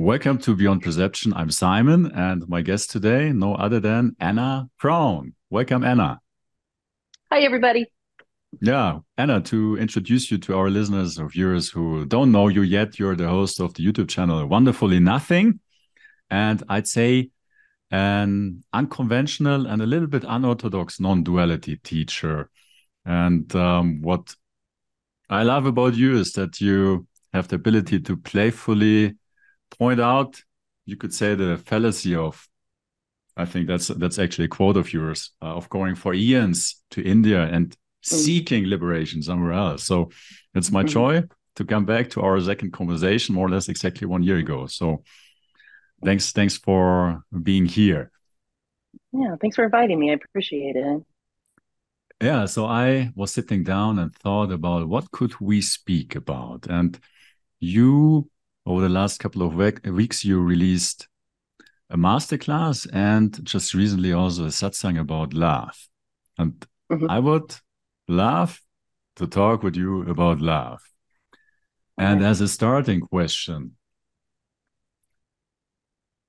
Welcome to Beyond Perception. I'm Simon, and my guest today, no other than Anna Brown. Welcome, Anna. Hi, everybody. Yeah, Anna, to introduce you to our listeners or viewers who don't know you yet, you're the host of the YouTube channel Wonderfully Nothing. And I'd say an unconventional and a little bit unorthodox non duality teacher. And um, what I love about you is that you have the ability to playfully point out, you could say, the fallacy of. I think that's that's actually a quote of yours uh, of going for eons to India and mm. seeking liberation somewhere else. So it's my mm. joy to come back to our second conversation, more or less exactly one year ago. So thanks, thanks for being here. Yeah, thanks for inviting me. I appreciate it. Yeah, so I was sitting down and thought about what could we speak about, and you over the last couple of weeks, you released a masterclass and just recently also a satsang about love. And mm -hmm. I would love to talk with you about love. And as a starting question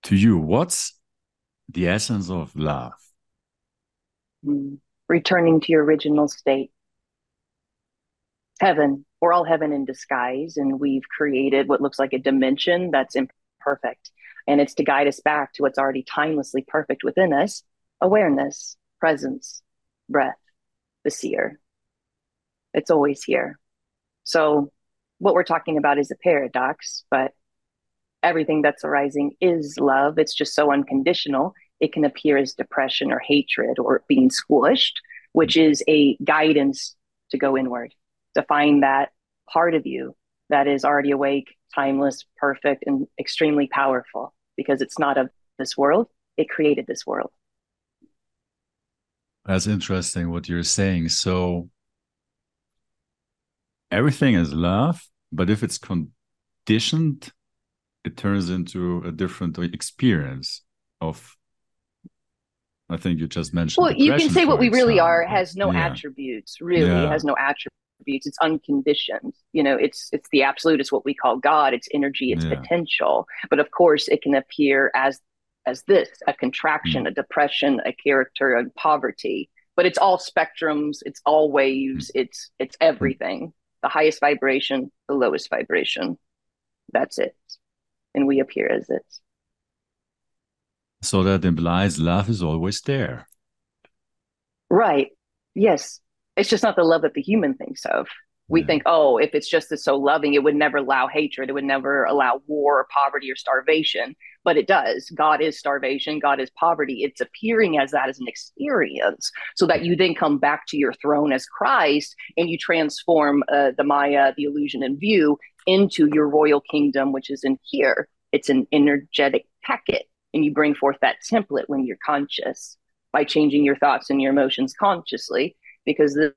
to you, what's the essence of love? Mm. Returning to your original state. Heaven we're all heaven in disguise and we've created what looks like a dimension that's imperfect. And it's to guide us back to what's already timelessly perfect within us awareness presence breath the seer. It's always here. So what we're talking about is a paradox but everything that's arising is love. It's just so unconditional. It can appear as depression or hatred or being squished which is a guidance to go inward to find that part of you that is already awake, timeless, perfect, and extremely powerful because it's not of this world. It created this world. That's interesting what you're saying. So everything is love, but if it's conditioned, it turns into a different experience of I think you just mentioned. Well, you can say what we really are has no yeah. attributes. Really, yeah. has no attributes attributes it's unconditioned. You know it's it's the absolute it's what we call god it's energy it's yeah. potential. But of course it can appear as as this a contraction mm. a depression a character and poverty. But it's all spectrums it's all waves mm. it's it's everything. The highest vibration the lowest vibration. That's it. And we appear as it. So that implies love is always there. Right. Yes it's just not the love that the human thinks of. We yeah. think, oh, if it's just so loving, it would never allow hatred. It would never allow war or poverty or starvation. But it does. God is starvation. God is poverty. It's appearing as that as an experience so that you then come back to your throne as Christ and you transform uh, the Maya, the illusion and view into your royal kingdom, which is in here. It's an energetic packet. And you bring forth that template when you're conscious by changing your thoughts and your emotions consciously because the,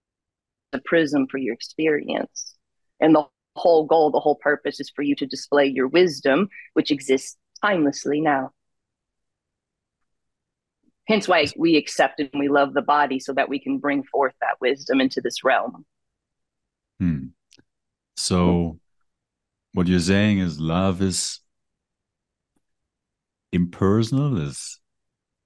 the prism for your experience. And the whole goal, the whole purpose is for you to display your wisdom, which exists timelessly now. Hence why we accept and we love the body so that we can bring forth that wisdom into this realm. Hmm. So, what you're saying is love is impersonal, is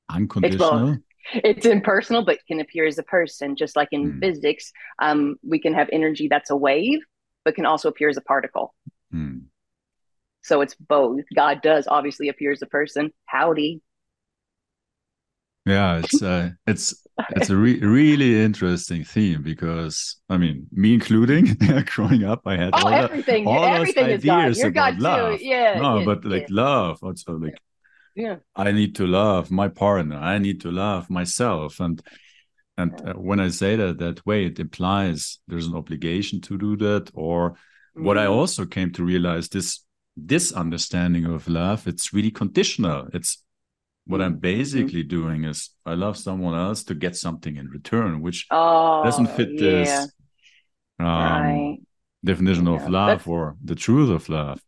unconditional it's impersonal but can appear as a person just like in mm. physics um, we can have energy that's a wave but can also appear as a particle mm. so it's both god does obviously appear as a person howdy yeah it's uh, it's it's a re- really interesting theme because i mean me including growing up i had oh, all, everything, all everything those ideas about God love too. yeah no yeah, but like yeah. love also like yeah i need to love my partner i need to love myself and and uh, when i say that that way it implies there's an obligation to do that or mm-hmm. what i mm-hmm. also came to realize this this understanding of love it's really conditional it's what i'm mm-hmm. basically mm-hmm. doing is i love someone else to get something in return which oh, doesn't fit yeah. this um, right. definition of love that's... or the truth of love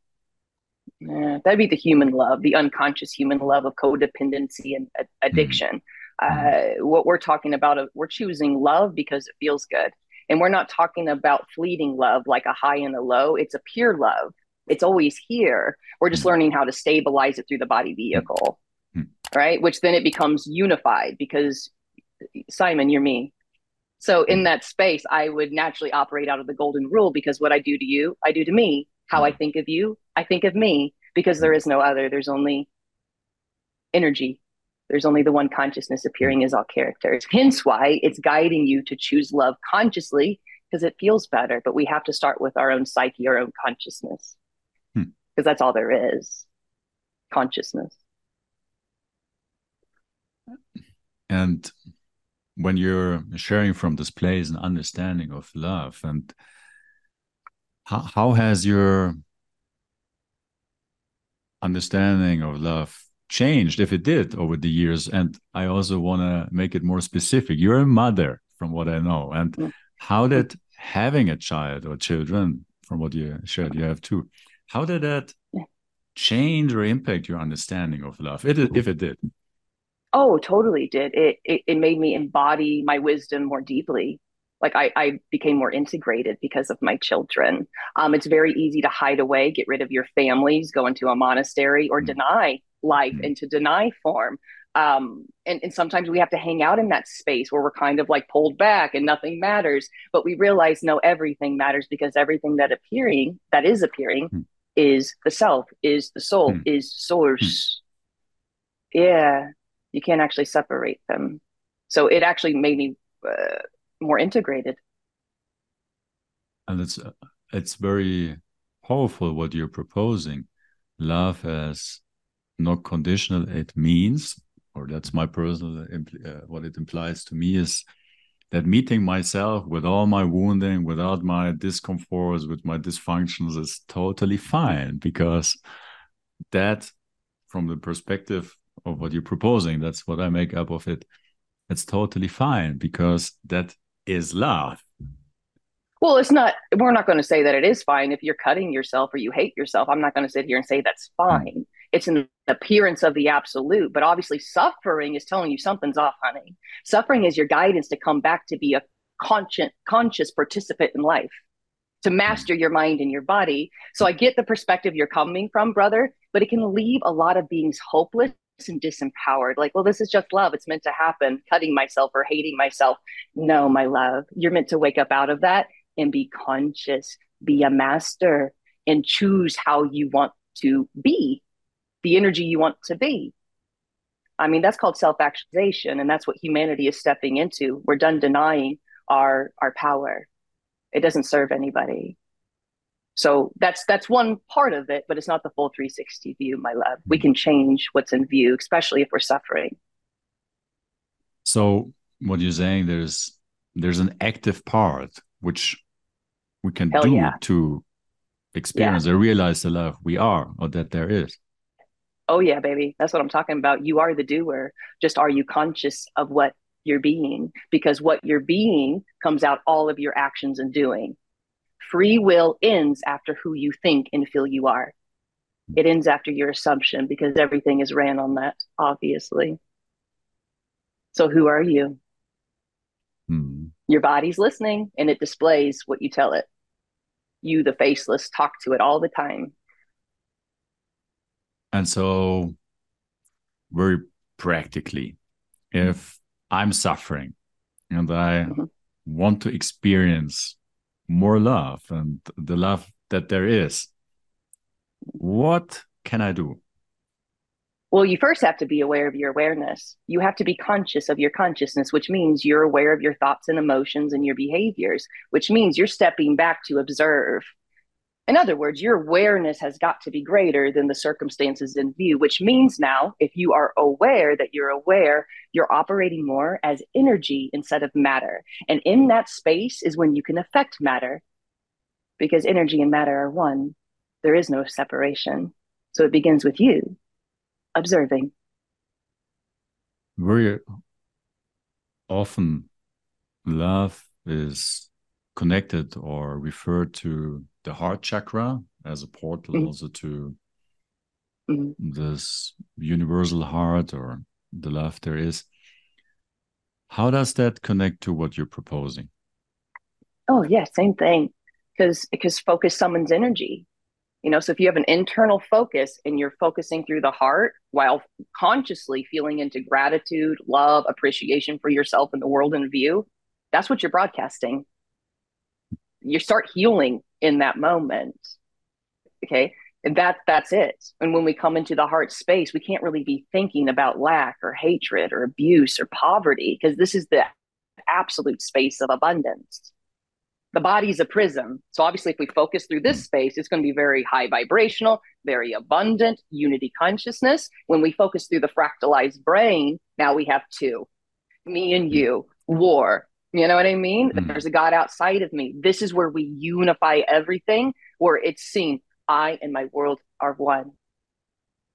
yeah, that'd be the human love, the unconscious human love of codependency and addiction. Mm-hmm. Uh, what we're talking about, uh, we're choosing love because it feels good. And we're not talking about fleeting love like a high and a low. It's a pure love, It's always here. We're just mm. learning how to stabilize it through the body vehicle, mm. right? Which then it becomes unified because Simon, you're me. So in that space, I would naturally operate out of the golden rule because what I do to you, I do to me. How I think of you, I think of me because there is no other. There's only energy. There's only the one consciousness appearing as all characters. Hence why it's guiding you to choose love consciously because it feels better. But we have to start with our own psyche, our own consciousness, because hmm. that's all there is consciousness. And when you're sharing from this place and understanding of love and how, how has your understanding of love changed if it did over the years and i also want to make it more specific you're a mother from what i know and mm. how did having a child or children from what you shared you have two how did that change or impact your understanding of love if it, if it did Oh, totally did. It, it it made me embody my wisdom more deeply. Like I, I became more integrated because of my children. Um, it's very easy to hide away, get rid of your families, go into a monastery, or mm. deny life mm. and to deny form. Um, and, and sometimes we have to hang out in that space where we're kind of like pulled back and nothing matters. But we realize no, everything matters because everything that appearing that is appearing mm. is the self, is the soul, mm. is source. Mm. Yeah you can't actually separate them. So it actually made me uh, more integrated. And it's it's very powerful what you're proposing. Love as not conditional. It means, or that's my personal uh, what it implies to me is that meeting myself with all my wounding, without my discomforts, with my dysfunctions is totally fine because that, from the perspective of what you're proposing. That's what I make up of it. It's totally fine because that is love. Well, it's not, we're not going to say that it is fine if you're cutting yourself or you hate yourself. I'm not going to sit here and say that's hmm. fine. It's an appearance of the absolute, but obviously suffering is telling you something's off, honey. Suffering is your guidance to come back to be a conscious, conscious participant in life, to master your mind and your body. So I get the perspective you're coming from, brother, but it can leave a lot of beings hopeless and disempowered. Like, well, this is just love. It's meant to happen, cutting myself or hating myself. No, my love, you're meant to wake up out of that and be conscious, be a master, and choose how you want to be, the energy you want to be. I mean, that's called self actualization, and that's what humanity is stepping into. We're done denying our our power. It doesn't serve anybody. So that's that's one part of it, but it's not the full 360 view, my love. We can change what's in view, especially if we're suffering. So what you're saying, there's there's an active part which we can Hell do yeah. to experience yeah. or realize the love we are or that there is. Oh yeah, baby. That's what I'm talking about. You are the doer. Just are you conscious of what you're being? Because what you're being comes out all of your actions and doing free will ends after who you think and feel you are. It ends after your assumption because everything is ran on that, obviously. So, who are you? Hmm. Your body's listening and it displays what you tell it. You, the faceless, talk to it all the time. And so, very practically, if I'm suffering and I mm-hmm. want to experience more love and the love that there is, what can I do? Well, you first have to be aware of your awareness. You have to be conscious of your consciousness, which means you're aware of your thoughts and emotions and your behaviors, which means you're stepping back to observe in other words, your awareness has got to be greater than the circumstances in view, which means now, if you are aware that you're aware, you're operating more as energy instead of matter. And in that space is when you can affect matter because energy and matter are one. There is no separation. So it begins with you observing. Very often, love is connected or referred to the heart chakra as a portal mm-hmm. also to mm-hmm. this universal heart or the love there is. How does that connect to what you're proposing? Oh yeah, same thing. Because because focus summons energy. You know, so if you have an internal focus and you're focusing through the heart while consciously feeling into gratitude, love, appreciation for yourself and the world in view, that's what you're broadcasting. You start healing in that moment. Okay. And that that's it. And when we come into the heart space, we can't really be thinking about lack or hatred or abuse or poverty because this is the absolute space of abundance the body's a prism. So obviously, if we focus through this space, it's going to be very high vibrational, very abundant, unity consciousness. When we focus through the fractalized brain, now we have two me and you, war. You know what I mean? Mm-hmm. There's a God outside of me. This is where we unify everything, where it's seen I and my world are one.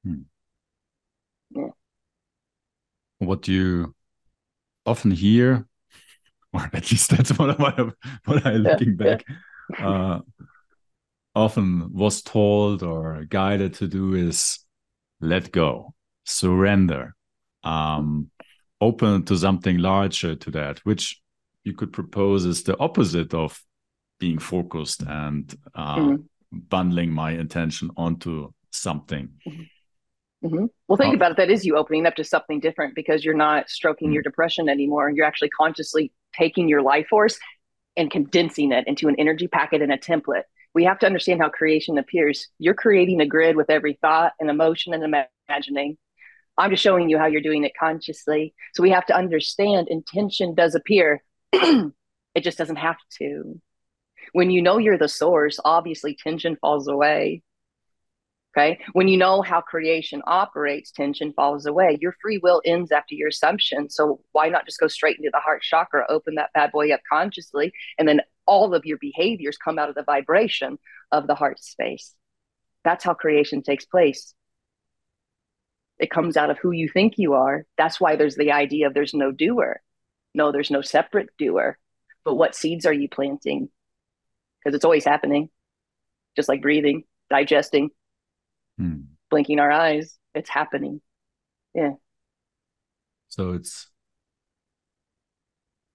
Hmm. Yeah. What do you often hear or at least that's what I what I looking yeah, back yeah. uh, often was told or guided to do is let go, surrender, um, open to something larger to that, which you could propose is the opposite of being focused and uh, mm-hmm. bundling my intention onto something. Mm-hmm. Mm-hmm. Well, think oh. about it. That is you opening up to something different because you're not stroking mm-hmm. your depression anymore. And you're actually consciously taking your life force and condensing it into an energy packet and a template. We have to understand how creation appears. You're creating a grid with every thought and emotion and imagining. I'm just showing you how you're doing it consciously. So we have to understand intention does appear. it just doesn't have to. When you know you're the source, obviously tension falls away. Okay. When you know how creation operates, tension falls away. Your free will ends after your assumption. So why not just go straight into the heart chakra, open that bad boy up consciously, and then all of your behaviors come out of the vibration of the heart space. That's how creation takes place. It comes out of who you think you are. That's why there's the idea of there's no doer. No, there's no separate doer. But what seeds are you planting? Because it's always happening, just like breathing, digesting, hmm. blinking our eyes. It's happening. Yeah. So it's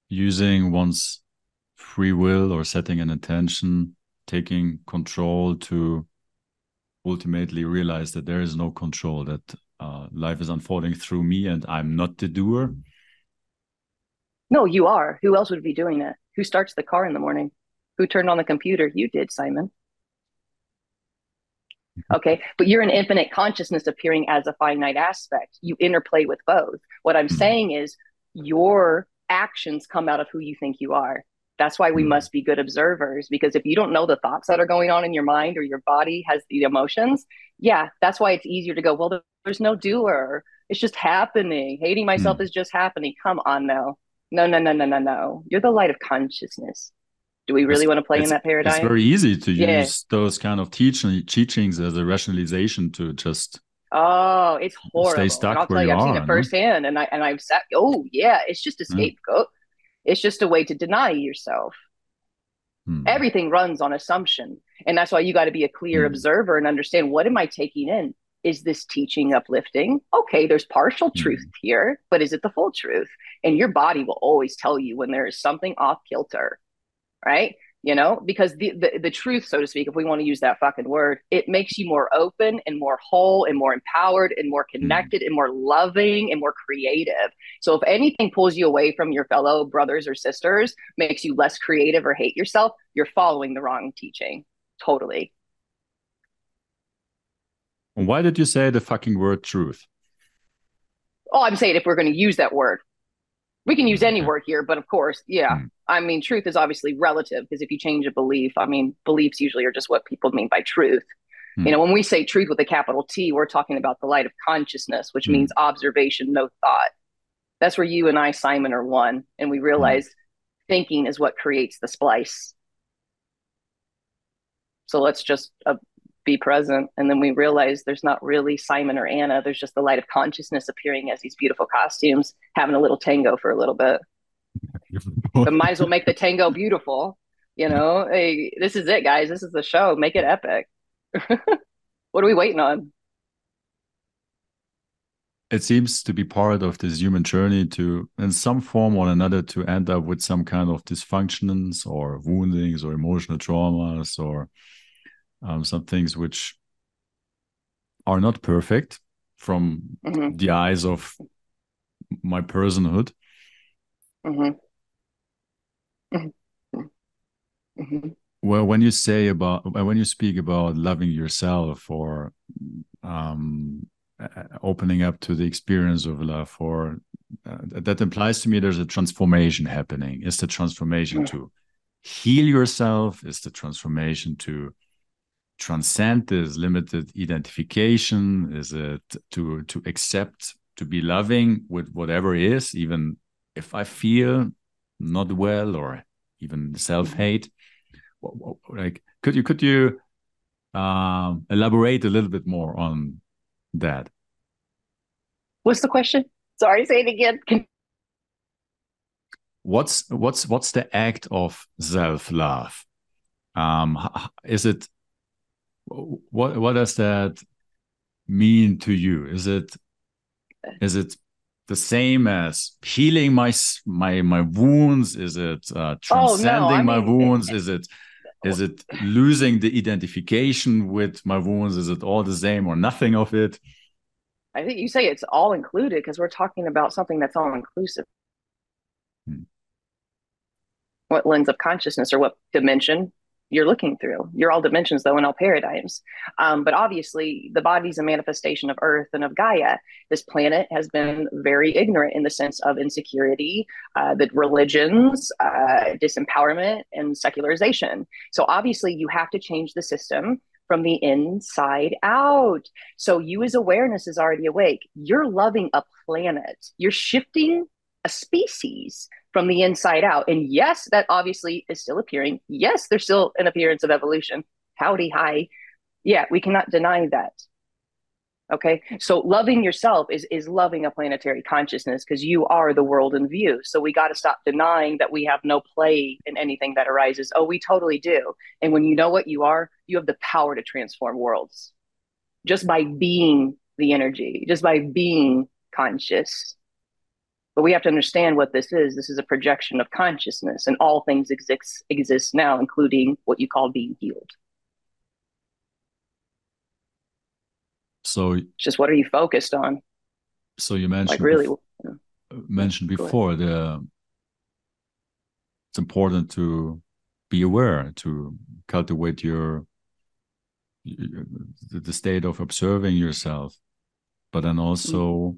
using one's free will or setting an intention, taking control to ultimately realize that there is no control, that uh, life is unfolding through me and I'm not the doer. No, you are. Who else would be doing that? Who starts the car in the morning? Who turned on the computer? You did, Simon. Okay. But you're an infinite consciousness appearing as a finite aspect. You interplay with both. What I'm mm-hmm. saying is your actions come out of who you think you are. That's why we mm-hmm. must be good observers because if you don't know the thoughts that are going on in your mind or your body has the emotions, yeah, that's why it's easier to go, well, there's no doer. It's just happening. Hating myself mm. is just happening. Come on now. No, no, no, no, no, no. You're the light of consciousness do we really it's, want to play in that paradigm? It's very easy to yeah. use those kind of teaching teachings as a rationalization to just oh, it's horrible. Stay stuck I'll tell you, I've seen it firsthand, and I and I've sat. Oh yeah, it's just a scapegoat. Yeah. It's just a way to deny yourself. Hmm. Everything runs on assumption, and that's why you got to be a clear hmm. observer and understand what am I taking in. Is this teaching uplifting? Okay, there's partial hmm. truth here, but is it the full truth? And your body will always tell you when there is something off kilter right? You know, because the, the, the truth, so to speak, if we want to use that fucking word, it makes you more open and more whole and more empowered and more mm-hmm. connected and more loving and more creative. So if anything pulls you away from your fellow brothers or sisters, makes you less creative or hate yourself, you're following the wrong teaching. Totally. Why did you say the fucking word truth? Oh, I'm saying if we're going to use that word, we can use any word here, but of course, yeah. Mm. I mean, truth is obviously relative because if you change a belief, I mean, beliefs usually are just what people mean by truth. Mm. You know, when we say truth with a capital T, we're talking about the light of consciousness, which mm. means observation, no thought. That's where you and I, Simon, are one. And we hmm. realize thinking is what creates the splice. So let's just uh, be present. And then we realize there's not really Simon or Anna. There's just the light of consciousness appearing as these beautiful costumes, having a little tango for a little bit. but might as well make the tango beautiful. You know, hey, this is it, guys. This is the show. Make it epic. what are we waiting on? It seems to be part of this human journey to, in some form or another, to end up with some kind of dysfunctions or woundings or emotional traumas or um, some things which are not perfect from mm-hmm. the eyes of my personhood. Mm-hmm. Mm-hmm. mm-hmm. Well, when you say about when you speak about loving yourself or um, opening up to the experience of love, or uh, that implies to me there's a transformation happening. Is the transformation to heal yourself? Is the transformation to transcend this limited identification? Is it to to accept to be loving with whatever is, even if I feel not well or even self hate? Like, could you could you um, elaborate a little bit more on that? What's the question? Sorry, say it again. Can What's what's what's the act of self love? Um, is it what what does that mean to you? Is it is it the same as healing my my my wounds? Is it uh, transcending oh, no, my mean, wounds? Is it is it losing the identification with my wounds? Is it all the same or nothing of it? I think you say it's all included because we're talking about something that's all inclusive. Hmm. What lens of consciousness or what dimension you're looking through. You're all dimensions, though, in all paradigms. Um, but obviously, the body's a manifestation of Earth and of Gaia. This planet has been very ignorant in the sense of insecurity, uh, religions, uh, disempowerment, and secularization. So obviously, you have to change the system from the inside out. So you, as awareness, is already awake. You're loving a planet. You're shifting a species from the inside out. And yes, that obviously is still appearing. Yes, there's still an appearance of evolution. Howdy, hi. Yeah, we cannot deny that. Okay. So loving yourself is is loving a planetary consciousness because you are the world in view. So we got to stop denying that we have no play in anything that arises. Oh, we totally do. And when you know what you are, you have the power to transform worlds just by being the energy, just by being conscious. But we have to understand what this is. This is a projection of consciousness, and all things exist exist now, including what you call being healed. So it's just what are you focused on? So you mentioned like really before, mentioned before the it's important to be aware to cultivate your the state of observing yourself but then also mm-hmm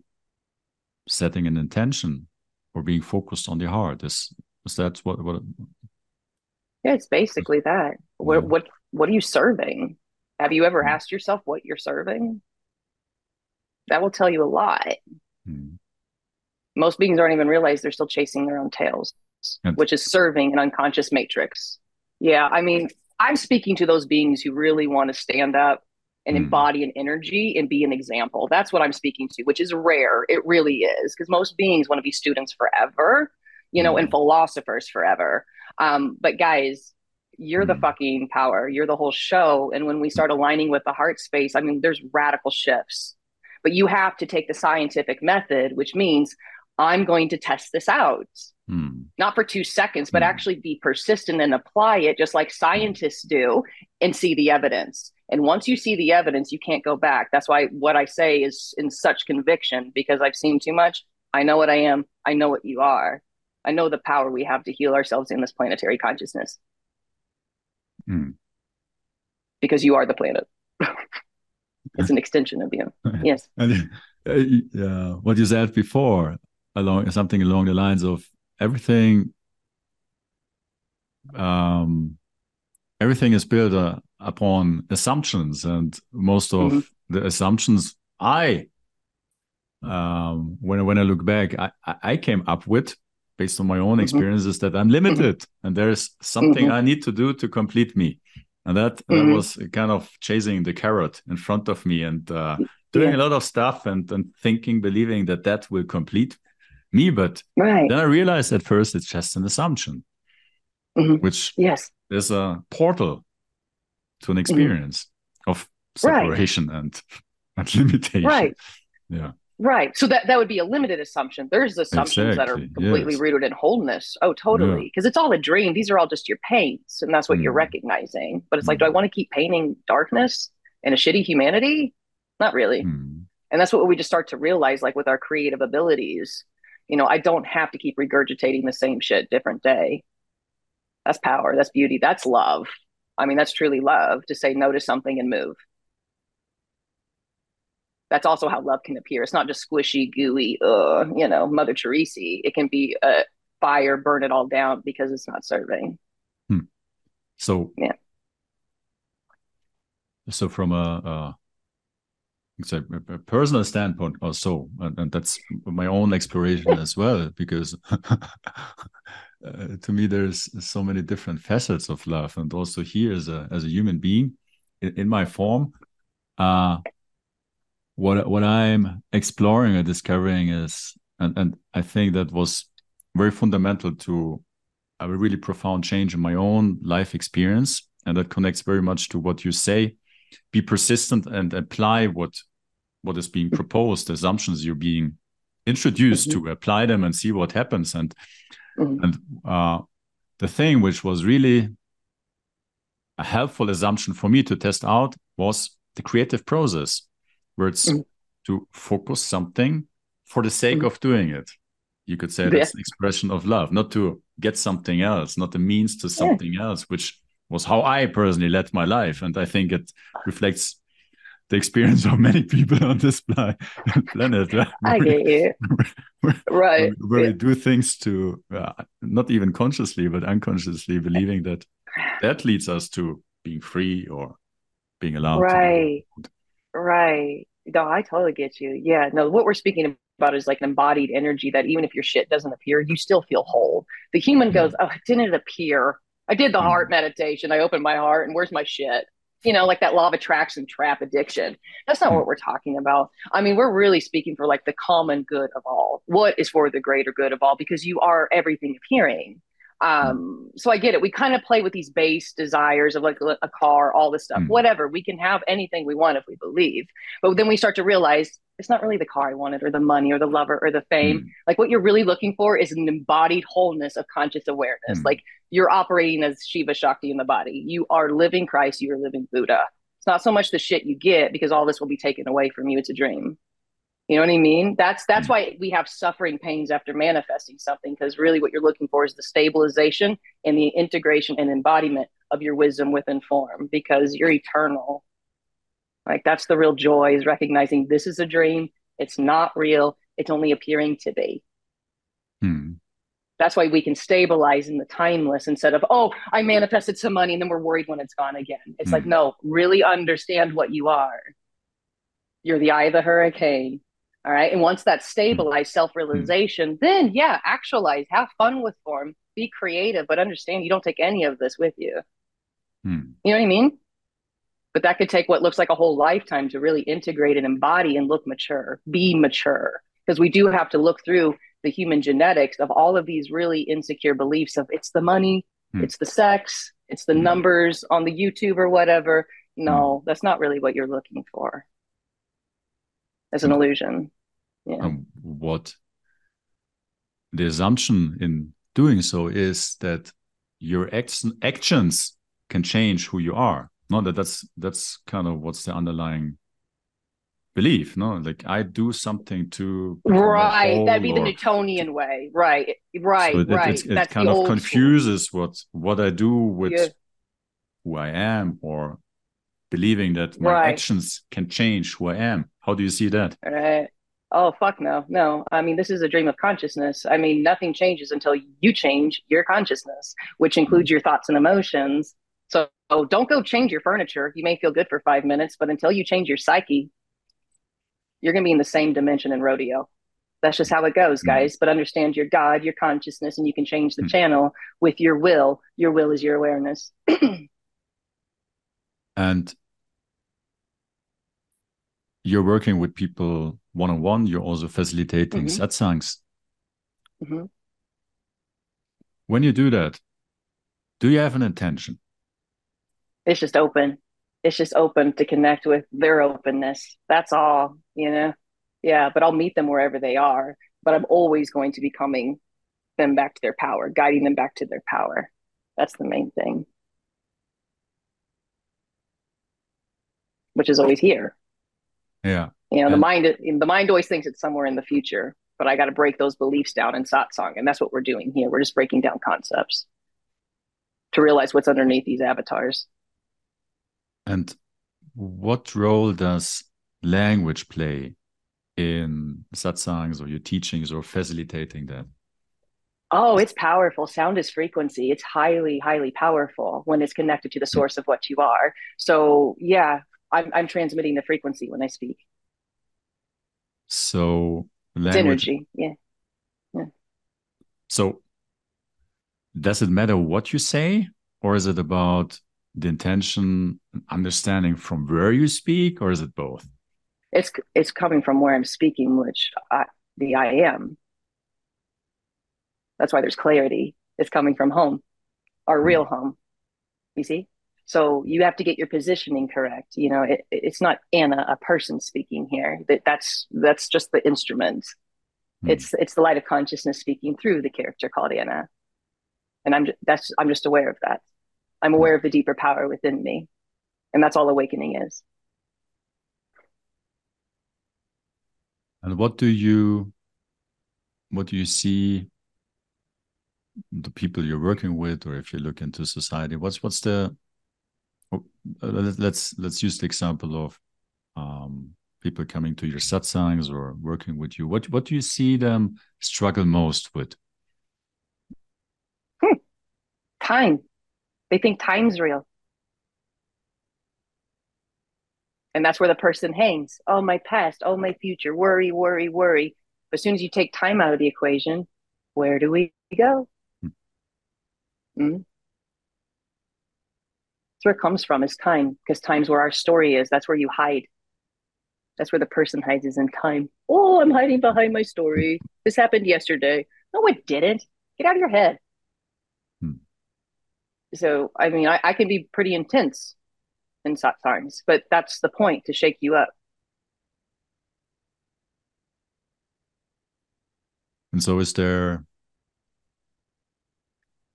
setting an intention or being focused on the heart? Is is that what what yeah it's basically that. What yeah. what what are you serving? Have you ever mm. asked yourself what you're serving? That will tell you a lot. Hmm. most beings don't even realize they're still chasing their own tails and which is serving an unconscious matrix. Yeah i mean i'm speaking to those beings who really want to stand up and mm. embody an energy and be an example. That's what I'm speaking to, which is rare. It really is because most beings want to be students forever, you know, mm. and philosophers forever. Um, but guys, you're mm. the fucking power. You're the whole show. And when we start aligning with the heart space, I mean, there's radical shifts. But you have to take the scientific method, which means I'm going to test this out. Hmm. Not for two seconds, but hmm. actually be persistent and apply it just like scientists do and see the evidence. And once you see the evidence, you can't go back. That's why what I say is in such conviction because I've seen too much. I know what I am. I know what you are. I know the power we have to heal ourselves in this planetary consciousness. Hmm. Because you are the planet. it's an extension of you. Yes. and, uh, yeah, what you said before, along something along the lines of everything um, everything is built uh, upon assumptions and most of mm -hmm. the assumptions i um, when, when i look back I, I came up with based on my own mm -hmm. experiences that i'm limited mm -hmm. and there's something mm-hmm. i need to do to complete me and that, that mm-hmm. was kind of chasing the carrot in front of me and uh, doing yeah. a lot of stuff and, and thinking believing that that will complete me. But right. then I realized at first it's just an assumption, mm-hmm. which yes is a portal to an mm-hmm. experience mm-hmm. of separation right. and, and limitation. Right. Yeah. Right. So that, that would be a limited assumption. There's assumptions exactly. that are completely yes. rooted in wholeness. Oh, totally. Because yeah. it's all a dream. These are all just your paints, and that's what mm. you're recognizing. But it's mm. like, do I mm. want to keep painting darkness and a shitty humanity? Not really. Mm. And that's what we just start to realize, like with our creative abilities. You know, I don't have to keep regurgitating the same shit different day. That's power. That's beauty. That's love. I mean, that's truly love to say no to something and move that's also how love can appear. It's not just squishy, gooey, uh, you know, Mother Teresa. It can be a fire, burn it all down because it's not serving. Hmm. So yeah. So from a, a, a personal standpoint, also, and, and, that's my own exploration as well, because uh, to me there's so many different facets of love, and also here as a as a human being, in, in my form. Uh, what what I'm exploring and discovering is, and, and I think that was very fundamental to a really profound change in my own life experience, and that connects very much to what you say. Be persistent and apply what what is being proposed, assumptions you're being introduced mm-hmm. to, apply them and see what happens. And mm-hmm. and uh, the thing which was really a helpful assumption for me to test out was the creative process where it's mm. to focus something for the sake mm. of doing it. You could say that's yeah. an expression of love, not to get something else, not a means to something yeah. else, which was how I personally led my life. And I think it reflects the experience of many people on this planet. I get you. Right. Where yeah. we do things to uh, not even consciously, but unconsciously believing that that leads us to being free or being allowed right. Right. No, I totally get you. Yeah. No, what we're speaking about is like an embodied energy that even if your shit doesn't appear, you still feel whole. The human mm-hmm. goes, Oh, it didn't appear? I did the mm-hmm. heart meditation. I opened my heart and where's my shit? You know, like that law of attraction trap addiction. That's not mm-hmm. what we're talking about. I mean, we're really speaking for like the common good of all. What is for the greater good of all? Because you are everything appearing. Um, so I get it. We kind of play with these base desires of like a, car, all this stuff, mm. whatever. We can have anything we want if we believe. But then we start to realize it's not really the car I wanted or the money or the lover or the fame. Mm. Like what you're really looking for is an embodied wholeness of conscious awareness. Mm. Like you're operating as Shiva Shakti in the body. You are living Christ, you are living Buddha. It's not so much the shit you get because all this will be taken away from you. It's a dream. You know what I mean? That's that's hmm. why we have suffering pains after manifesting something because really what you're looking for is the stabilization and the integration and embodiment of your wisdom within form because you're eternal. Like that's the real joy is recognizing this is a dream. It's not real. It's only appearing to be. Hmm. That's why we can stabilize in the timeless instead of, oh, I manifested some money and then we're worried when it's gone again. It's hmm. like, no, really understand what you are. You're the eye of the hurricane. All right. And once that's stabilized, hmm. self realization, then yeah, actualize, have fun with form, be creative, but understand you don't take any of this with you. Hmm. You know what I mean? But that could take what looks like a whole lifetime to really integrate and embody and look mature, be mature. Because we do have to look through the human genetics of all of these really insecure beliefs of it's the money, hmm. it's the sex, it's the hmm. numbers on the YouTube or whatever. No, hmm. that's not really what you're looking for as an illusion. Yeah. Um, what the assumption in doing so is that your action, actions can change who you are. No, that that's that's kind of what's the underlying belief. No, like I do something to right. That'd be the Newtonian way. Right. Right. So it, right. It, it, it kind of confuses what what I do with yeah. who I am, or believing that my right. actions can change who I am. How do you see that? Right. Oh fuck no, no. I mean, this is a dream of consciousness. I mean, nothing changes until you change your consciousness, which includes your thoughts and emotions. So don't go change your furniture. You may feel good for five minutes, but until you change your psyche, you're going to be in the same dimension in rodeo. That's just how it goes, mm-hmm. guys. Mm. But understand your God, your consciousness, and you can change the mm-hmm. channel with your will. Your will is your awareness. and you're working with people one on one. You're also facilitating mm-hmm. satsangs. Mm-hmm. When you do that, do you have an intention? It's just open. It's just open to connect with their openness. That's all, you know. Yeah, but I'll meet them wherever they are. But I'm always going to be coming them back to their power, guiding them back to their power. That's the main thing. Which is always here. Yeah. You know, and the mind the mind always thinks it's somewhere in the future, but I got to break those beliefs down in satsang, and that's what we're doing here. We're just breaking down concepts to realize what's underneath these avatars. And what role does language play in satsangs or your teachings or facilitating that? Oh, it's powerful. Sound is frequency. It's highly, highly powerful when it's connected to the hmm. source of what you are. So, yeah, I'm, I'm transmitting the frequency when I speak. So, language. It's energy. Yeah. yeah. So, does it matter what you say, or is it about the intention, understanding from where you speak, or is it both? It's it's coming from where I'm speaking, which I, the I am. That's why there's clarity. It's coming from home, our real mm. home. You see, so you have to get your positioning correct. You know, it, it's not Anna, a person speaking here. That that's that's just the instrument. Mm. It's it's the light of consciousness speaking through the character called Anna, and I'm just, that's I'm just aware of that. I'm aware of the deeper power within me. And that's all awakening is. And what do you what do you see the people you're working with or if you look into society what's what's the let's let's use the example of um, people coming to your satsangs or working with you what what do you see them struggle most with hmm. time they think time's real. And that's where the person hangs. Oh, my past. Oh, my future. Worry, worry, worry. But as soon as you take time out of the equation, where do we go? Hmm. Mm-hmm. That's where it comes from is time, because time's where our story is. That's where you hide. That's where the person hides is in time. Oh, I'm hiding behind my story. This happened yesterday. No, it didn't. Get out of your head. Hmm. So, I mean, I, I can be pretty intense in times, but that's the point to shake you up. And so, is there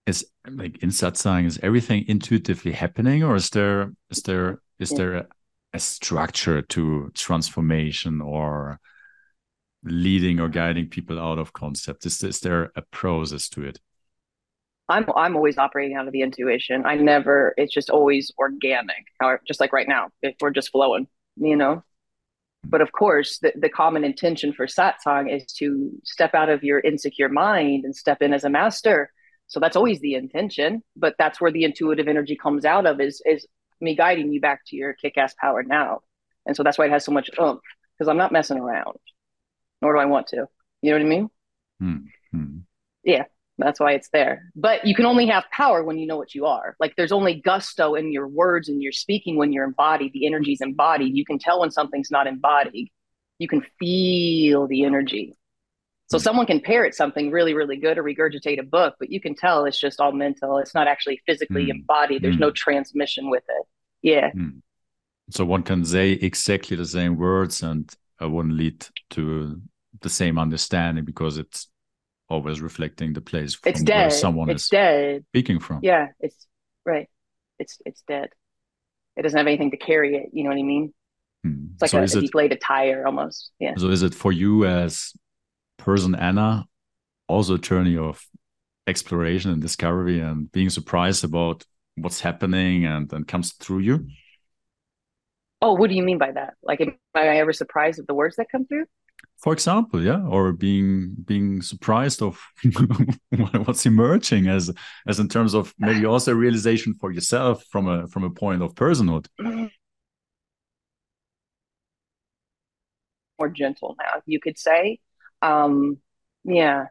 is like in satsang is everything intuitively happening, or is there is there is there a, a structure to transformation or leading or guiding people out of concepts? Is, is there a process to it? I'm I'm always operating out of the intuition. I never. It's just always organic. Just like right now, if we're just flowing, you know. Hmm. But of course, the, the common intention for satsang is to step out of your insecure mind and step in as a master. So that's always the intention. But that's where the intuitive energy comes out of is is me guiding you back to your kick-ass power now. And so that's why it has so much oomph because I'm not messing around, nor do I want to. You know what I mean? Mm-hmm. Yeah. That's why it's there. But you can only have power when you know what you are. Like there's only gusto in your words and your speaking when you're embodied. The energy's embodied. You can tell when something's not embodied. You can feel the energy. So someone can parrot something really, really good or regurgitate a book, but you can tell it's just all mental. It's not actually physically mm. embodied. There's mm. no transmission with it. Yeah. Mm. So one can say exactly the same words and it wouldn't lead to the same understanding because it's always reflecting the place from it's dead. where someone it's is dead. speaking from. Yeah, it's right. It's it's dead. It doesn't have anything to carry it. You know what I mean? Hmm. It's like so a, a deflated tire almost. Yeah. So is it for you as person Anna also a journey of exploration and discovery and being surprised about what's happening and and comes through you? Oh, what do you mean by that? Like, am I ever surprised at the words that come through? for example yeah or being being surprised of what's emerging as as in terms of maybe also a realization for yourself from a from a point of personhood more gentle now you could say um yeah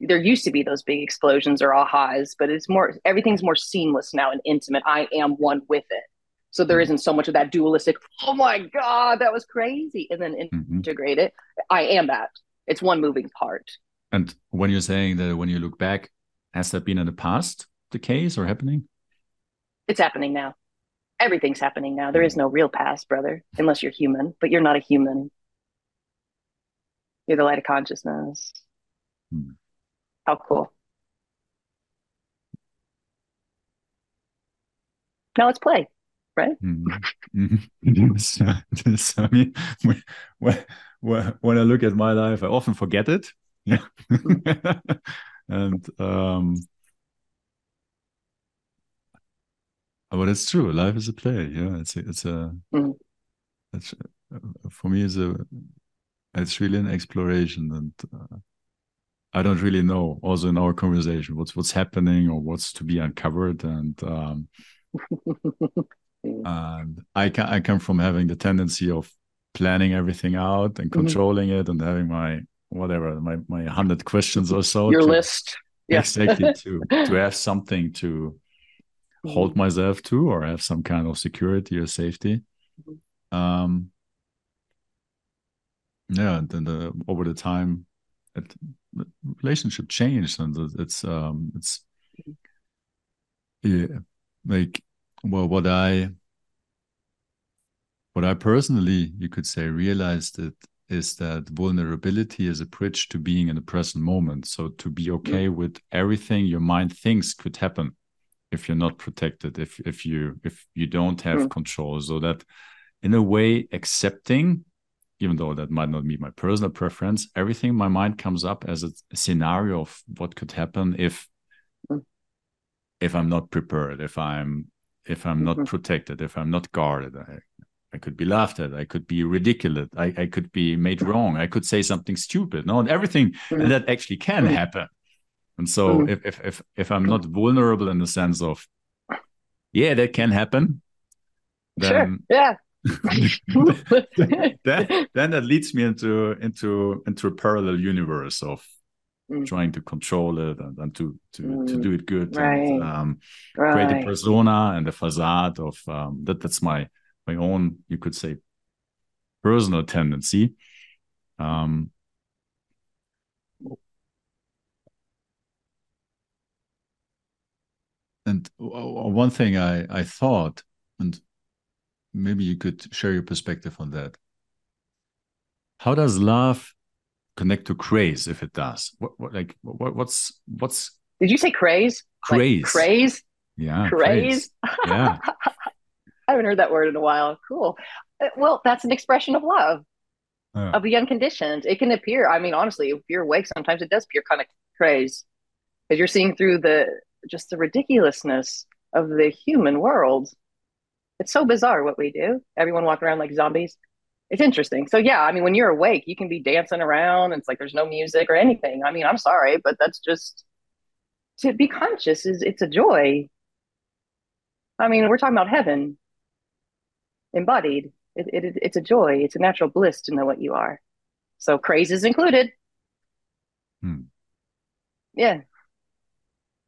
there used to be those big explosions or ahas but it's more everything's more seamless now and intimate i am one with it so there mm-hmm. isn't so much of that dualistic, oh my God, that was crazy. And then mm-hmm. integrate it. I am that. It's one moving part. And when you're saying that when you look back, has that been in the past the case or happening? It's happening now. Everything's happening now. There is no real past, brother, unless you're human, but you're not a human. You're the light of consciousness. Hmm. How cool. Now let's play, right? Mm-hmm. mm-hmm. I mean, when, when I look at my life, I often forget it. Yeah. Mm-hmm. and um but it's true life is a play yeah it's a, it's a mm. it's for me it's a it's really an exploration and uh, i don't really know also in our conversation what's what's happening or what's to be uncovered and um and i can i come from having the tendency of planning everything out and mm-hmm. controlling mm-hmm. it and having my whatever my my 100 questions or so your to, list yeah. exactly to to have something to hold mm-hmm. myself to or have some kind of security or safety mm-hmm. um yeah and then the, over the time it, the relationship changed and it's um it's yeah like well what i what i personally you could say realized it is that vulnerability is a bridge to being in the present moment so to be okay mm-hmm. with everything your mind thinks could happen if you're not protected if if you if you don't have mm. control so that in a way accepting even though that might not be my personal preference everything in my mind comes up as a, scenario of what could happen if mm. if i'm not prepared if i'm if i'm not mm-hmm. protected if i'm not guarded I, I could be laughed at. I could be ridiculed. I, I could be made wrong. I could say something stupid. No, and everything mm. that actually can mm. happen. And so mm. if, if if if I'm not vulnerable in the sense of yeah, that can happen, then sure. yeah. then, then that leads me into into into a parallel universe of mm. trying to control it and, and to to mm. to do it good right. and um, right. create a persona and a facade of um, that that's my my own you could say personal tendency um, and one thing I, I thought, and maybe you could share your perspective on that. How does love connect to craze if it does? What, what like what, what's what's Did you say craze? Craze. Like craze? Yeah. Craze. Yeah. I haven't heard that word in a while. Cool. Uh, well, that's an expression of love. Of the unconditioned. It can appear, I mean, honestly, if you're awake, sometimes it does appear kind of craze. Because you're seeing through the just the ridiculousness of the human world. It's so bizarre what we do. Everyone walking around like zombies. It's interesting. So yeah, I mean, when you're awake, you can be dancing around. And it's like there's no music or anything. I mean, I'm sorry, but that's just to be conscious is it's a joy. I mean, we're talking about heaven embodied. It, it, it's a joy. It's a natural bliss to know what you are. So craze is included. Hmm. Yeah.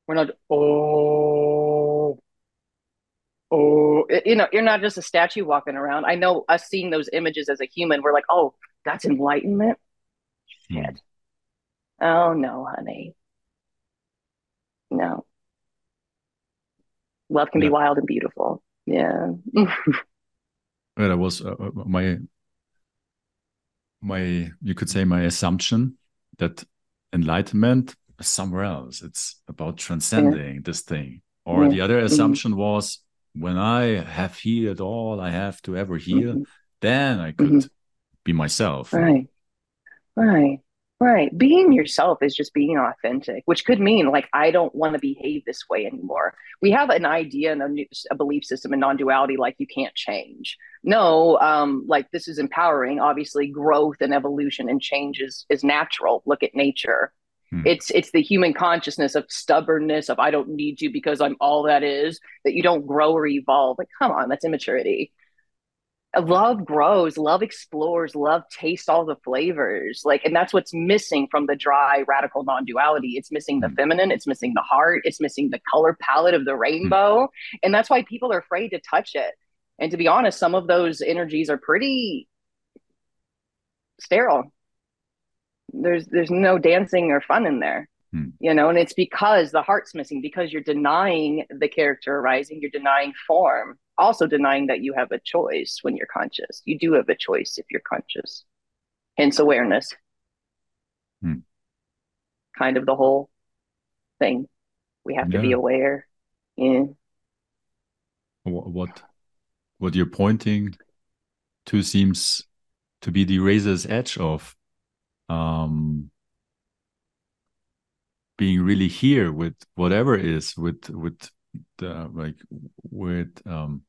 We're not, oh, oh, you know, you're not just a statue walking around. I know us seeing those images as a human, we're like, oh, that's enlightenment. Hmm. Shit. Oh, no, honey. No. Love can yeah. be wild and beautiful. Yeah. well, that was uh, uh, my my you could say my assumption that enlightenment is somewhere else. It's about transcending yeah. this thing. Or yeah. the other mm-hmm. assumption mm-hmm. was when I have healed all I have to ever heal, mm-hmm. then I could mm-hmm. be myself. Right. Right. Right. Being yourself is just being authentic, which could mean like, I don't want to behave this way anymore. We have an idea and a, a belief system and non duality, like you can't change. No, um, like this is empowering. Obviously, growth and evolution and change is, is natural. Look at nature. Hmm. It's it's the human consciousness of stubbornness of I don't need you because I'm all that is that you don't grow or evolve. Like come on, that's immaturity. Love grows, love explores, love tastes all the flavors. Like and that's what's missing from the dry radical non-duality. It's missing the hmm. feminine, it's missing the heart, it's missing the color palette of the hmm. rainbow. And that's why people are afraid to touch it. And to be honest, some of those energies are pretty sterile there's there's no dancing or fun in there hmm. you know and it's because the heart's missing because you're denying the character arising you're denying form also denying that you have a choice when you're conscious you do have a choice if you're conscious hence awareness kind of the whole thing. We have to be aware. Yeah. What what you're pointing to seems to be the razor's edge of um, being really here with whatever is with with the like with um,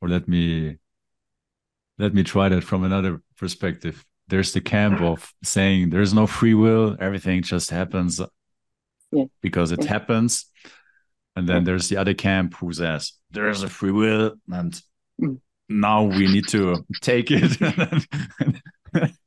or let me let me try that from another perspective. There's the camp of saying there's no free will, everything just happens Yeah. because it Yeah. happens. And then Yeah. there's the other camp who says there's a free will and Mm. now we need to take it.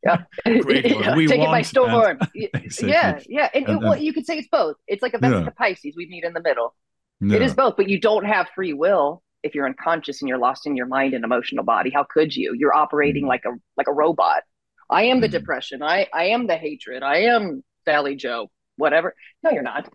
Yeah. Great we Take it by storm. Exactly. Yeah, yeah. And, And it, well, you could say it's both. It's like a Vesica Yeah. Piscis. We meet in the middle. Yeah. It is both, but you don't have free will if you're unconscious and you're lost in your mind and emotional body. How could you? You're operating Mhm. like a like a robot. I am the Mhm. depression. I I am the hatred. I am Sally Joe. Whatever. No, you're not.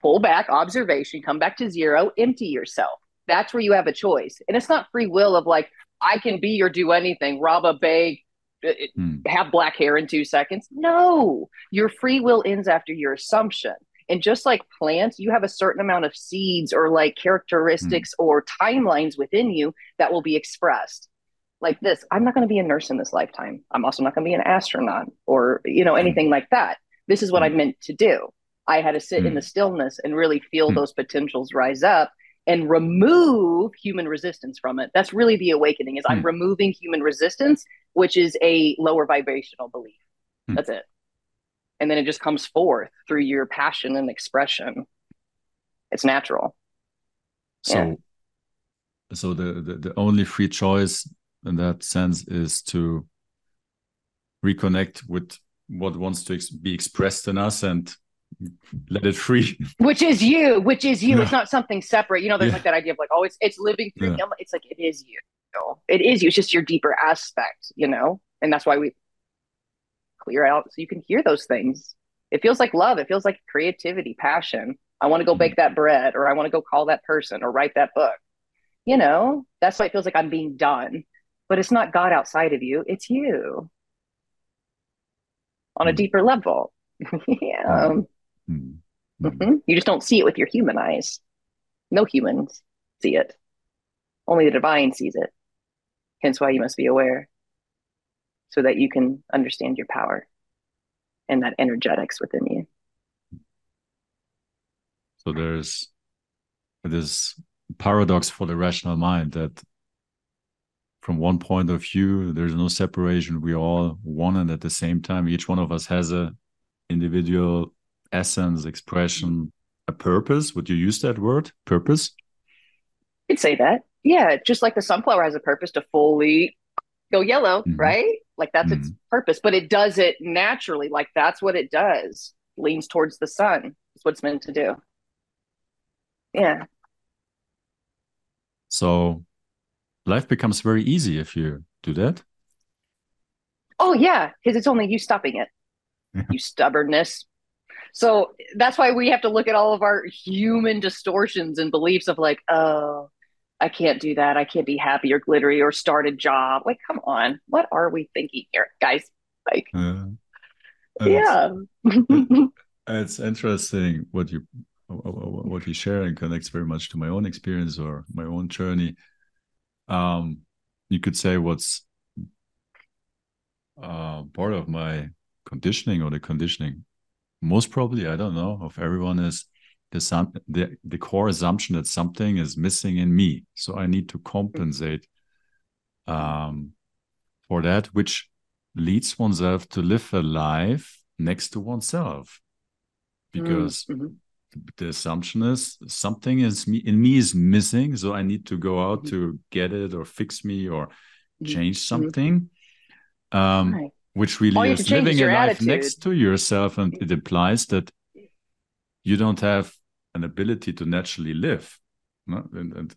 Pull back, observation, come back to zero, empty yourself. That's where you have a choice. And it's not free will of like, I can be or do anything, rob a bank, uh, Hmm. have black hair in two seconds. No, your free will ends after your assumption. And just like plants, you have a certain amount of seeds or like characteristics or timelines within you that will be expressed. Like this, I'm not going to be a nurse in this lifetime. I'm also not going to be an astronaut or, you know, anything like that. This is what I meant to do. I had to sit in Mm. the stillness and really feel those potentials rise up and remove human resistance from it. That's really the awakening is I'm Mm. removing human resistance, which is a lower vibrational belief. Mm. That's it. And then it just comes forth through your passion and expression. It's natural. So, Yeah. so the, the the only free choice in that sense is to reconnect with what wants to ex- be expressed in us and let it free. Which is you, which is you. Yeah. It's not something separate. You know, there's Yeah. like that idea of like, oh, it's it's living through Yeah. him. It's like it is you. It is you. It's just your deeper aspect, you know? And that's why we clear out so you can hear those things. It feels like love. It feels like creativity, passion. I want to go bake that bread or I want to go call that person or write that book. You know, that's why it feels like I'm being done. But it's not God outside of you, it's you on a Mm. deeper level. yeah. Hmm. Hmm. hmm You just don't see it with your human eyes. No humans see it. Only the divine sees it. Hence why you must be aware so that you can understand your power and that energetics within you. So there's this paradox for the rational mind that from one point of view, there's no separation. We're all one and at the same time, each one of us has a individual essence, expression, a purpose. Would you use that word? Purpose? You'd say that. Yeah, just like the sunflower has a purpose to fully go yellow, Mhm. right? Like that's its purpose, but it does it naturally. Like that's what it does. Leans towards the sun. It's what it's meant to do. Yeah. So life becomes very easy if you do that. Oh yeah, because it's only you stopping it. You stubbornness. So that's why we have to look at all of our human distortions and beliefs of like, oh, I can't do that. I can't be happy or glittery or start a job. Like, come on, what are we thinking here, guys? Like, Uh, it's- yeah. It's interesting what you what you share and connects very much to my own experience or my own journey. Um, you could say what's uh, part of my conditioning or the conditioning, most probably I don't know of everyone is the some the the core assumption that something is missing in me, so I need to compensate um, for that, which leads oneself to live a life next to oneself because Mhm. the assumption is something is me in me is missing so i need to go out Mhm. to get it or fix me or Mhm. change something um Right. Which All really is is living a life attitude. next to yourself and it implies that you don't have an ability to naturally live no? and, and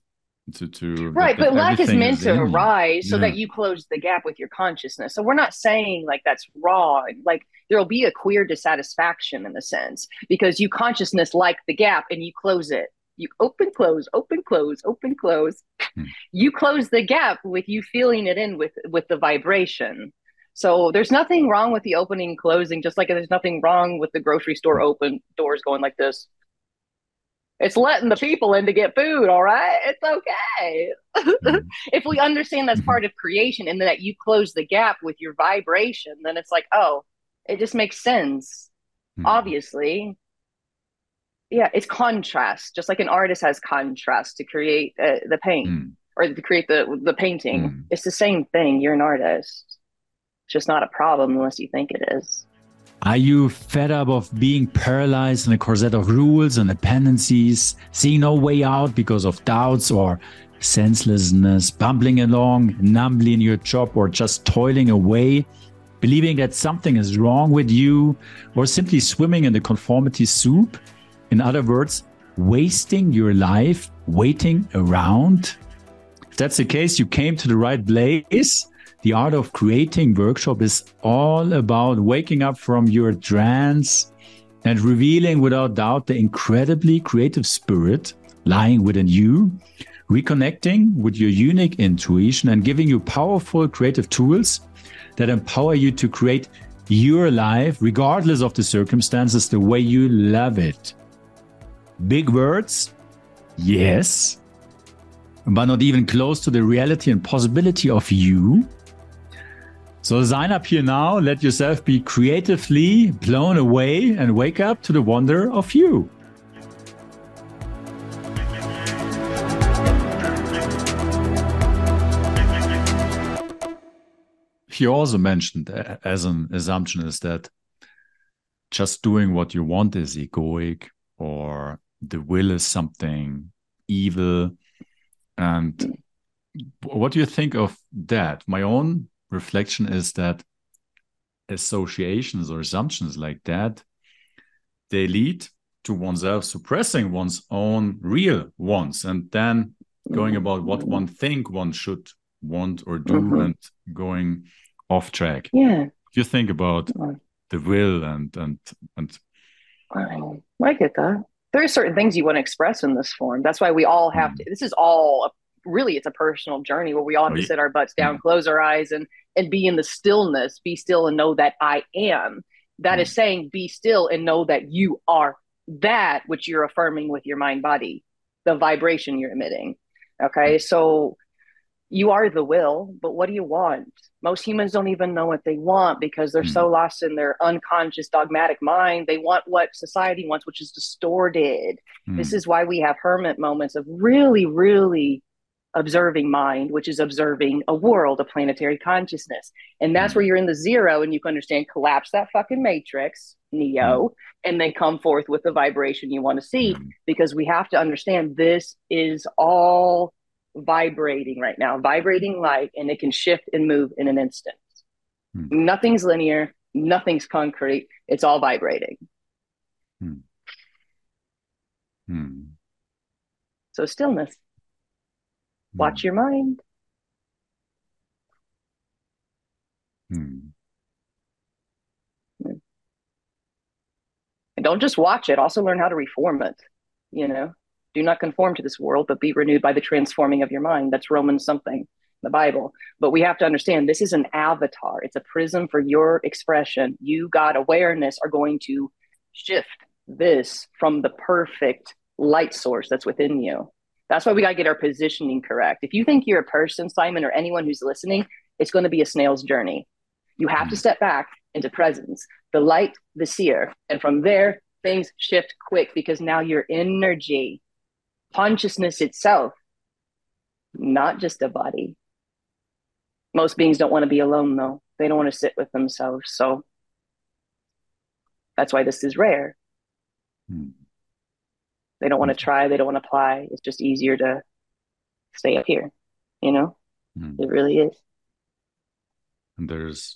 to, to Right, but lack is meant to arise so that you close the gap with your consciousness. So we're not saying like that's wrong. Like there'll be a queer dissatisfaction in a sense because you consciousness like the gap and you close it. You open, close, open, close, open, close. Hmm. You close the gap with you feeling it in with with the vibration. So there's nothing wrong with the opening closing, just like there's nothing wrong with the grocery store open doors going like this. It's letting the people in to get food, all right? It's okay. Mm-hmm. if we understand that's part of creation and that you close the gap with your vibration, then it's like, oh, it just makes sense. Mm-hmm. Obviously. Yeah, it's contrast, just like an artist has contrast to create uh, the paint mm. or to create the the painting. Mm. It's the same thing. You're an artist. It's just not a problem unless you think it is. Are you fed up of being paralyzed in a corset of rules and dependencies, seeing no way out because of doubts or senselessness, bumbling along numbly in your job or just toiling away, believing that something is wrong with you, or simply swimming in the conformity soup? In other words, wasting your life waiting around? If that's the case, you came to the right place. The Art of Creating workshop is all about waking up from your trance and revealing without doubt the incredibly creative spirit lying within you, reconnecting with your unique intuition and giving you powerful creative tools that empower you to create your life, regardless of the circumstances, the way you love it. Big words, yes, but not even close to the reality and possibility of you so sign up here now, let yourself be creatively blown away and wake up to the wonder of you. He also mentioned as an assumption is that just doing what you want is egoic or the will is something evil. And what do you think of that? My own reflection is that associations or assumptions like that they lead to oneself suppressing one's own real wants and then going about what one think one should want or do mm-hmm. and going off track. Yeah. You think about the will and and and I get that there are certain things you want to express in this form. That's why we all have mm. to this is all a really it's a personal journey where we all have to sit our butts down, mm-hmm. close our eyes, and and be in the stillness, be still and know that I am. That is saying, be still and know that you are that which you're affirming with your mind body, the vibration you're emitting. Okay, mm. so you are the will, but what do you want? Most humans don't even know what they want because they're so lost in their unconscious dogmatic mind. They want what society wants, which is distorted. Mm. This is why we have hermit moments of really, really observing mind, which is observing a world, a planetary consciousness. And that's where mm. you're in the zero and you can understand collapse that fucking matrix, Neo, mm. and then come forth with the vibration you want to see mm. because we have to understand this is all vibrating right now, vibrating light, and it can shift and move in an instant. Nothing's linear, nothing's concrete, it's all vibrating. Hmm. So, stillness. Watch hmm. your mind. Hmm. And don't just watch it, also learn how to reform it. You know, do not conform to this world, but be renewed by the transforming of your mind. That's Romans something, the Bible. But we have to understand this is an avatar, it's a prism for your expression. You, God, awareness are going to shift this from the perfect light source that's within you. That's why we got to get our positioning correct. If you think you're a person, Simon, or anyone who's listening, it's going to be a snail's journey. You have to mm. step back into presence, the light, the seer. And from there, things shift quick because now your energy, consciousness itself, not just a body. Most beings don't want to be alone, though. They don't want to sit with themselves. So that's why this is rare. Hmm. They don't want to try. They don't want to apply. It's just easier to stay up here. You know, mm. it really is. And there's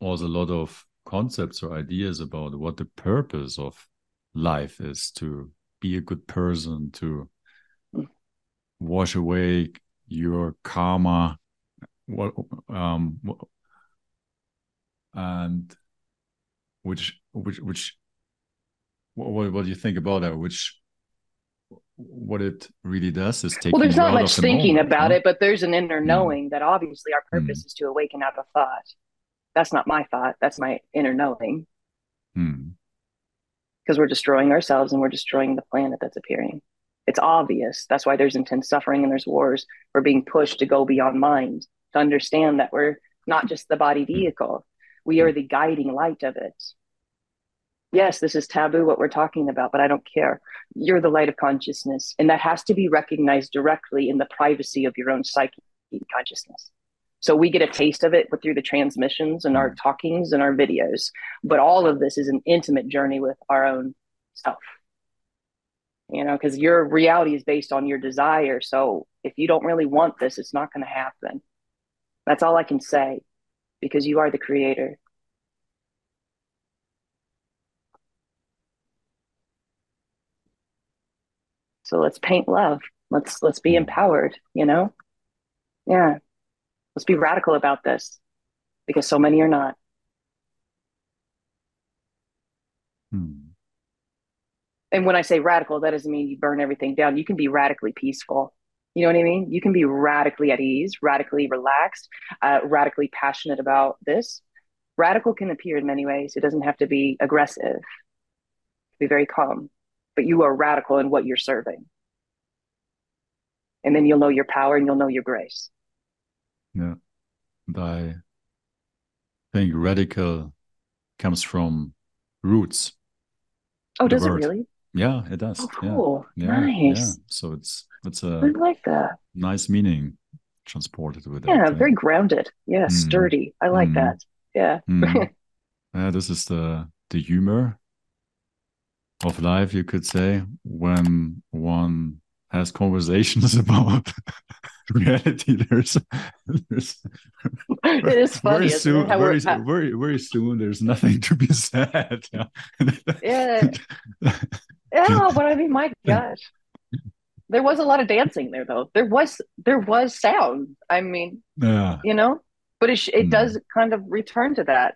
also a lot of concepts or ideas about what the purpose of life is to be a good person, to mm. wash away your karma, what um, and which which which what, what do you think about that? Which what it really does is take. Well, there's not much thinking moment, about it, but there's an inner mm. knowing that obviously our purpose mm. is to awaken out of thought. That's not my thought. That's my inner knowing. Hmm. Because we're destroying ourselves and we're destroying the planet that's appearing. It's obvious. That's why there's intense suffering and there's wars. We're being pushed to go beyond mind, to understand that we're not just the body vehicle, we are the guiding light of it. Yes, this is taboo, what we're talking about, but I don't care. You're the light of consciousness, and that has to be recognized directly in the privacy of your own psyche consciousness. So we get a taste of it but through the transmissions and our mm. talkings and our videos. But all of this is an intimate journey with our own self you know, because your reality is based on your desire. So if you don't really want this, it's not going to happen. That's all I can say because you are the creator. So let's paint love. Let's let's be empowered, you know? Yeah. Let's be radical about this because so many are not. Hmm and when I say radical, that doesn't mean you burn everything down. You can be radically peaceful. You know what I mean? You can be radically at ease, radically relaxed, uh, radically passionate about this. Radical can appear in many ways. It doesn't have to be aggressive. Be very calm, but you are radical in what you're serving. And then you'll know your power and you'll know your grace. Yeah. And I think radical comes from roots. Oh, does word. it really? Yeah, it does. Oh, cool. Yeah. Nice. Yeah. So it's it's a I like that. Nice meaning transported with it. Yeah, very grounded. Yeah, mm. sturdy. I like mm. that. Yeah. Mm. yeah, this is the the humor of life, you could say, when one has conversations about reality. There's, there's it is funny. Very soon, very, very, very soon, there's nothing to be said. yeah. Yeah, but I mean, my gosh, there was a lot of dancing there, though. There was there was sound. I mean, yeah, you know, but it it mm. does kind of return to that.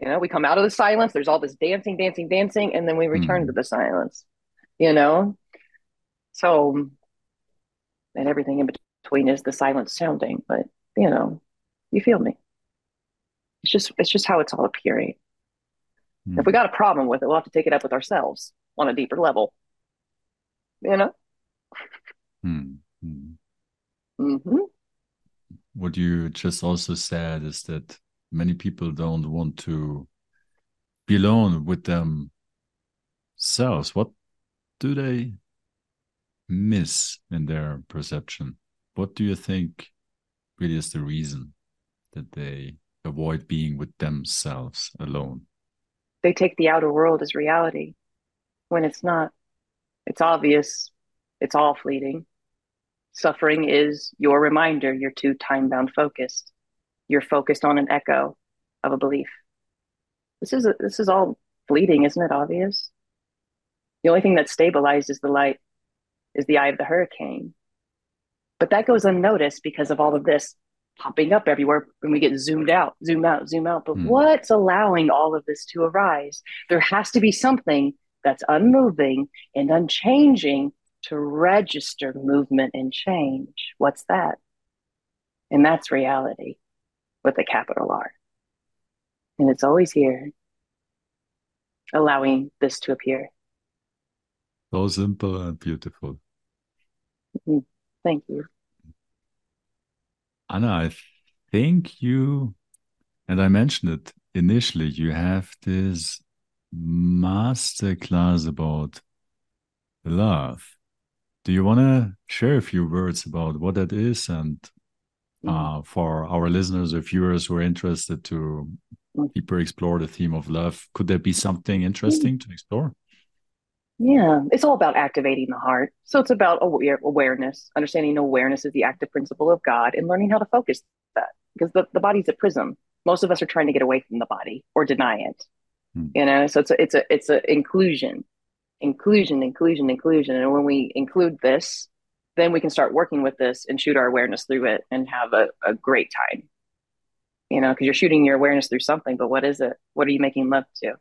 You know, we come out of the silence. There's all this dancing, dancing, dancing, and then we return mm. to the silence. You know, so and everything in between is the silence sounding. But you know, you feel me. It's just it's just how it's all appearing. Mm. If we got a problem with it, we'll have to take it up with ourselves on a deeper level. You know? Mm-hmm. Mm-hmm. What you just also said is that many people don't want to be alone with themselves. What do they miss in their perception? What do you think really is the reason that they avoid being with themselves alone? They take the outer world as reality when it's not. It's obvious, it's all fleeting. Suffering is your reminder you're too time bound focused. You're focused on an echo of a belief. This is a, this is all fleeting, isn't it obvious? The only thing that stabilizes the light is the eye of the hurricane. But that goes unnoticed because of all of this popping up everywhere when we get zoomed out, zoom out, zoom out. But mm. what's allowing all of this to arise? There has to be something that's unmoving and unchanging to register movement and change. What's that? And that's reality with a capital R. And it's always here, allowing this to appear. So simple and beautiful. Mm-hmm. Thank you. Anna, I think you, and I mentioned it initially, you have this masterclass about love. Do you want to share a few words about what that is and. Uh, for our listeners or viewers who are interested to deeper explore the theme of love, could there be something interesting to explore? Yeah, it's all about activating the heart. So it's about aware, awareness, understanding awareness is the active principle of God, and learning how to focus that because the, the body's a prism. Most of us are trying to get away from the body or deny it. Hmm. You know, so it's a it's a it's a inclusion, inclusion, inclusion, inclusion. And when we include this, then we can start working with this and shoot our awareness through it and have a, a great time. You know, because you're shooting your awareness through something, but what is it? What are you making love to?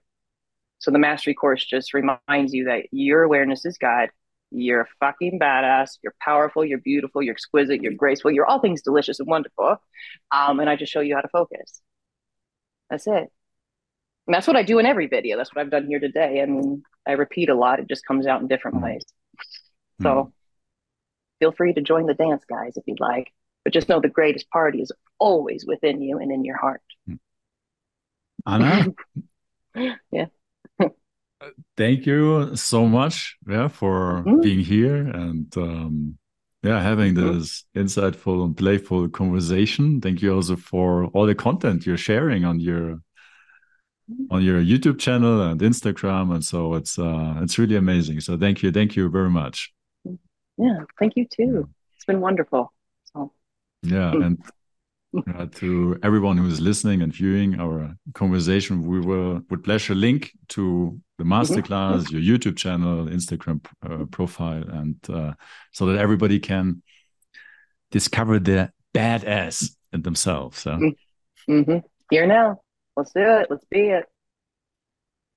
So the mastery course just reminds you that your awareness is God. You're a fucking badass. You're powerful. You're beautiful. You're exquisite. You're graceful. You're all things delicious and wonderful. Um, and I just show you how to focus. That's it. And that's what I do in every video. That's what I've done here today. Mean, I repeat a lot. It just comes out in different mm. ways. Mm. So feel free to join the dance, guys, if you'd like. But just know the greatest party is always within you and in your heart. Anna? yeah. Thank you so much yeah, for mm. being here and um, yeah, having mm-hmm. this insightful and playful conversation. Thank you also for all the content you're sharing on your on your YouTube channel and Instagram, and so it's uh, it's really amazing. So thank you, thank you very much. Yeah, thank you too. It's been wonderful. So. Yeah, and uh, to everyone who is listening and viewing our conversation, we will with pleasure link to the mm-hmm. masterclass, your YouTube channel, Instagram uh, profile, and uh, so that everybody can discover the badass in themselves. So. Mm -hmm. Here now. Let's do it. Let's be it.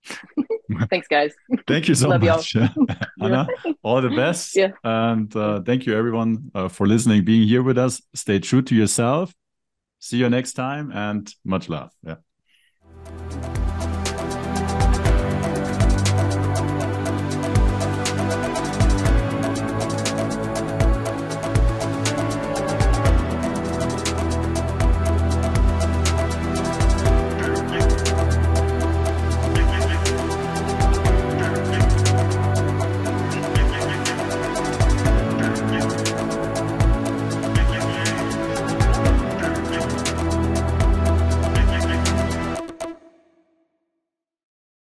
Thanks, guys. Thank you so Love much, Anna. All the best. Yeah. And uh, thank you, everyone, uh, for listening, being here with us. Stay true to yourself. See you next time, and much love. Yeah.